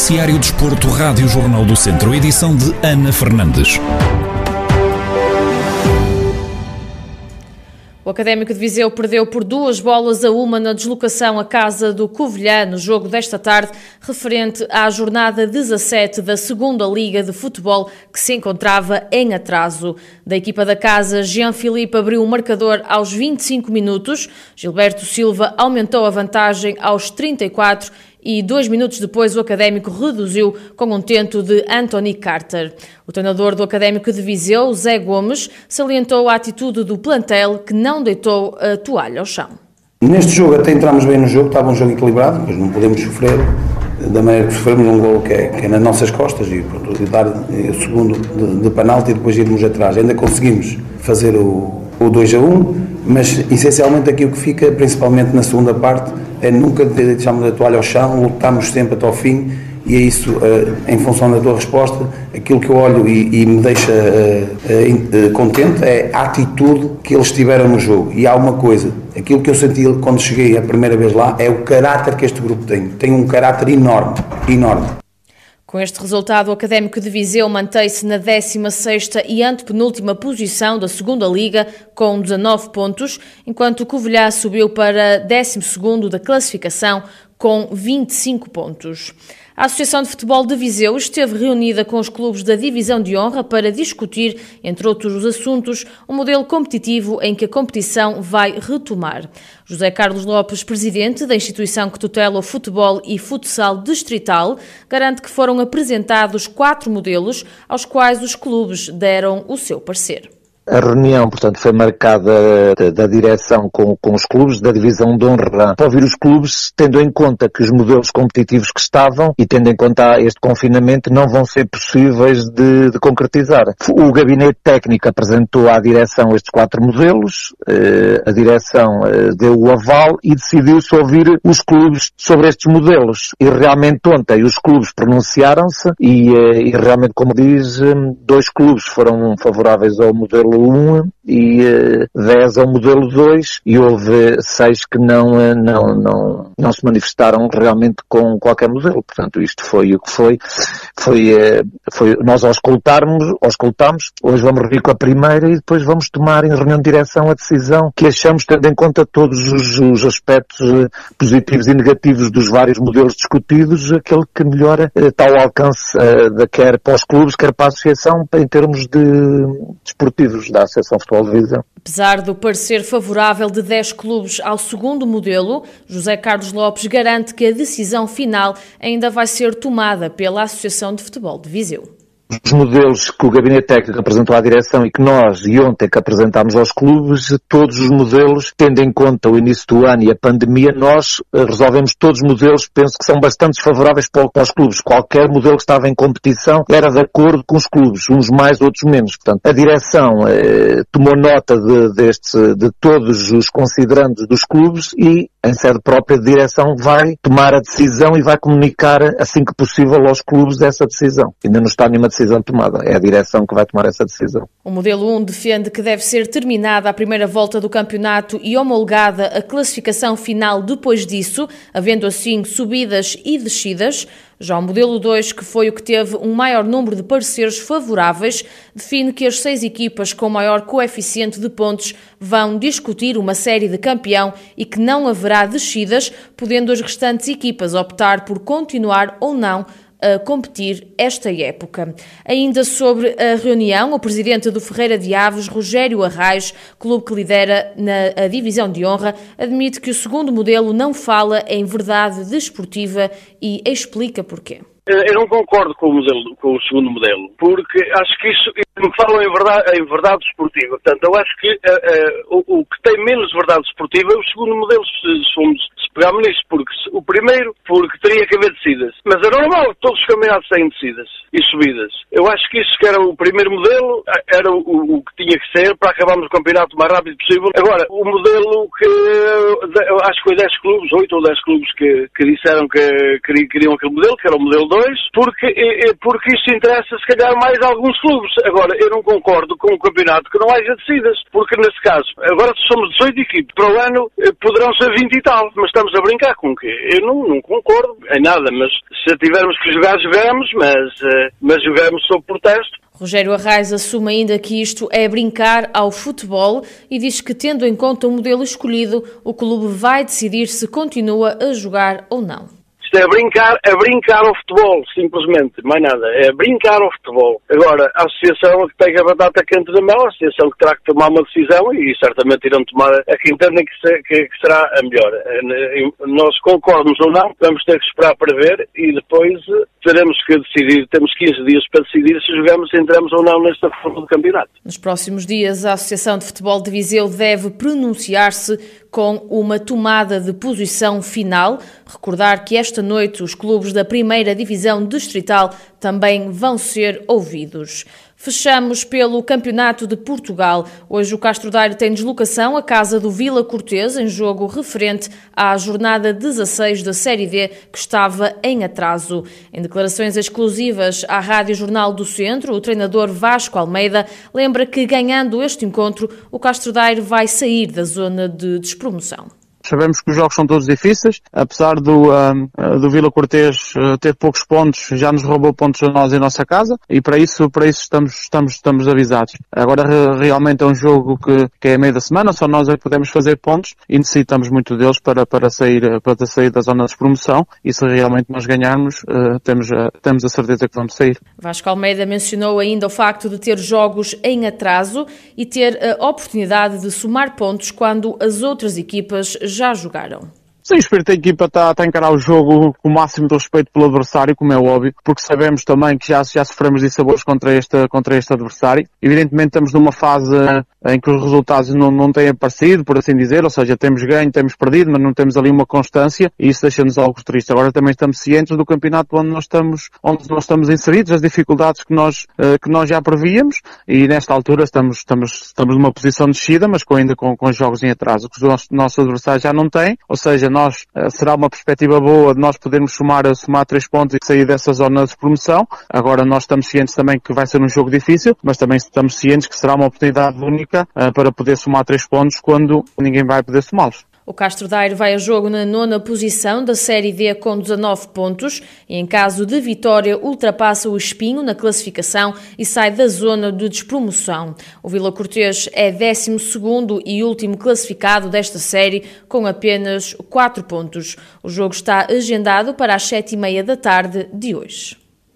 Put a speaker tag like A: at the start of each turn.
A: Noticiário Desporto, Rádio Jornal do Centro, edição de Ana Fernandes.
B: O Académico de Viseu perdeu por duas bolas a uma na deslocação à casa do Covilhã no jogo desta tarde, referente à jornada 17 da Segunda Liga de Futebol, que se encontrava em atraso. Da equipa da casa, Jean Filipe abriu o marcador aos 25 minutos, Gilberto Silva aumentou a vantagem aos 34 e dois minutos depois o Académico reduziu com um tento de Anthony Carter. O treinador do Académico de Viseu, Zé Gomes, salientou a atitude do plantel que não deitou a toalha ao chão.
C: Neste jogo até entramos bem no jogo, estava um jogo equilibrado, mas não podemos sofrer da maneira que sofremos um gol que é, que é nas nossas costas e pronto, dar o segundo de, de penalti e depois irmos atrás. Ainda conseguimos fazer o, o 2 a 1, mas essencialmente aquilo que fica, principalmente na segunda parte, é nunca deixarmos a toalha ao chão, lutamos sempre até ao fim e é isso, eh, em função da tua resposta, aquilo que eu olho e, e me deixa uh, uh, contente é a atitude que eles tiveram no jogo. E há uma coisa, aquilo que eu senti quando cheguei a primeira vez lá é o caráter que este grupo tem. Tem um caráter enorme, enorme.
B: Com este resultado, o Académico de Viseu mantém-se na 16ª e antepenúltima posição da Segunda Liga, com 19 pontos, enquanto o Covilhã subiu para 12º da classificação, com 25 pontos. A Associação de Futebol de Viseu esteve reunida com os clubes da Divisão de Honra para discutir, entre outros assuntos, um modelo competitivo em que a competição vai retomar. José Carlos Lopes, presidente da instituição que tutela o futebol e futsal distrital, garante que foram apresentados quatro modelos aos quais os clubes deram o seu parecer.
D: A reunião, portanto, foi marcada da, da, direção com, com os clubes, da divisão de honra, para ouvir os clubes, tendo em conta que os modelos competitivos que estavam e tendo em conta este confinamento não vão ser possíveis de, de concretizar. O gabinete técnico apresentou à direção estes quatro modelos, eh, a direção eh, deu o aval e decidiu-se ouvir os clubes sobre estes modelos. E realmente ontem os clubes pronunciaram-se e, eh, e realmente, como diz, dois clubes foram favoráveis ao modelo 1 e uh, 10 ao modelo 2 e houve 6 que não, uh, não, não, não se manifestaram realmente com qualquer modelo. Portanto, isto foi o que foi. Foi, uh, foi nós ao escutarmos, hoje vamos reunir com a primeira e depois vamos tomar em reunião de direção a decisão que achamos tendo em conta todos os, os aspectos positivos e negativos dos vários modelos discutidos, aquele que melhora ao alcance uh, quer para os clubes, quer para a associação, em termos de desportivos da Associação Futebol de Visão.
B: Apesar do parecer favorável de 10 clubes ao segundo modelo, José Carlos Lopes garante que a decisão final ainda vai ser tomada pela Associação de Futebol de Viseu
D: os modelos que o Gabinete Técnico apresentou à direção e que nós, e ontem que apresentámos aos clubes, todos os modelos, tendo em conta o início do ano e a pandemia, nós eh, resolvemos todos os modelos, penso que são bastante favoráveis para os clubes. Qualquer modelo que estava em competição era de acordo com os clubes, uns mais, outros menos. Portanto, a direção eh, tomou nota de, deste, de todos os considerandos dos clubes e, em sede própria de direção, vai tomar a decisão e vai comunicar assim que possível aos clubes essa decisão. Ainda não está nenhuma decisão decisão tomada. É a direção que vai tomar essa decisão.
B: O modelo 1 defende que deve ser terminada a primeira volta do campeonato e homologada a classificação final depois disso, havendo assim subidas e descidas. Já o modelo 2, que foi o que teve um maior número de pareceres favoráveis, define que as seis equipas com maior coeficiente de pontos vão discutir uma série de campeão e que não haverá descidas, podendo as restantes equipas optar por continuar ou não a competir esta época. Ainda sobre a reunião, o presidente do Ferreira de Aves, Rogério Arraes, clube que lidera na divisão de honra, admite que o segundo modelo não fala em verdade desportiva e explica porquê.
E: Eu não concordo com o, modelo, com o segundo modelo, porque acho que isso me falam em verdade, em verdade esportiva. Portanto, eu acho que uh, uh, o, o, que tem menos verdade esportiva é o segundo modelo, se, se, se pegarmos nisso, porque se, o primeiro, porque teria que haver descidas. Mas é normal, todos os campeonatos têm descidas e subidas. Eu acho que isso que era o primeiro modelo, era o, o que tinha que ser para acabarmos o campeonato o mais rápido possível. Agora, o modelo que, eu acho que foi 10 clubes, 8 ou 10 clubes que, que disseram que queriam aquele modelo, que era o modelo 2, porque, porque isso interessa se calhar mais a alguns clubes. Agora, eu não concordo com o campeonato que não haja descidas, porque nesse caso, agora somos 18 equipes, para o ano poderão ser 20 e tal, mas estamos a brincar com o quê? Eu não, não concordo em nada, mas se tivermos que jogar, jogamos, mas, mas jogamos sob protesto.
B: Rogério Arraes assume ainda que isto é brincar ao futebol e diz que, tendo em conta o modelo escolhido, o clube vai decidir se continua a jogar ou não.
E: Isto é brincar, é brincar ao futebol, simplesmente, mais nada. É brincar ao futebol. Agora, a associação que tem a batata quente da mão, a associação que terá que tomar uma decisão e certamente irão tomar a que entendem que, se, que, que será a melhor. Eh, nós concordamos ou não, vamos ter que esperar para ver e depois eh, teremos que decidir, temos 15 dias para decidir se jogamos, entramos ou não nesta forma do campeonato.
B: Nos próximos dias, a Associação de Futebol de Viseu deve pronunciar-se com uma tomada de posição final. Recordar que esta noite os clubes da primeira divisão distrital também vão ser ouvidos. Fechamos pelo Campeonato de Portugal. Hoje o Castro Daire tem deslocação à casa do Vila Cortês, em jogo referente à jornada 16 da Série D, que estava em atraso. Em declarações exclusivas à Rádio Jornal do Centro, o treinador Vasco Almeida lembra que, ganhando este encontro, o Castro Daire vai sair da zona de despromoção.
F: Sabemos que os jogos são todos difíceis, apesar do, do Vila Cortês uh, ter poucos pontos, já nos roubou pontos a nós em nossa casa e para isso, para isso estamos, estamos, estamos avisados. Agora realmente é um jogo que, que é meio da semana, só nós é que podemos fazer pontos e necessitamos muito deles para, para, sair, para sair da zona de promoção e se realmente nós ganharmos, uh, temos, a, temos a certeza que vamos sair.
B: Vasco Almeida mencionou ainda o facto de ter jogos em atraso e ter a oportunidade de somar pontos quando as outras equipas já já jogaram.
F: Sim, o espírito da equipa está, tá a encarar o jogo com o máximo de respeito pelo adversário, como é óbvio, porque sabemos também que já, já sofremos dissabores contra este, contra este adversário. Evidentemente estamos numa fase em que os resultados não, não têm aparecido, por assim dizer, ou seja, temos ganho, temos perdido, mas não temos ali uma constância e isso deixa-nos algo triste. Agora também estamos cientes do campeonato onde nós estamos, onde nós estamos inseridos, as dificuldades que nós, eh, que nós já prevíamos e nesta altura estamos, estamos, estamos numa posição de descida, mas com, ainda com, com jogos em atraso, que os nossos, nossos adversários já não têm, ou seja, nós nós, eh, será uma perspectiva boa de nós podermos somar, somar três pontos e sair dessa zona de promoção. Agora nós estamos cientes também que vai ser um jogo difícil, mas também estamos cientes que será uma oportunidade única uh, para poder somar três pontos quando ninguém vai poder somá-los.
B: O Castro Daire vai a jogo na nona posição da Série D com 19 pontos e, em caso de vitória, ultrapassa o Espinho na classificação e sai da zona de despromoção. O Vila Cortês é 12 e último classificado desta série com apenas 4 pontos. O jogo está agendado para as 7 e meia da tarde de hoje.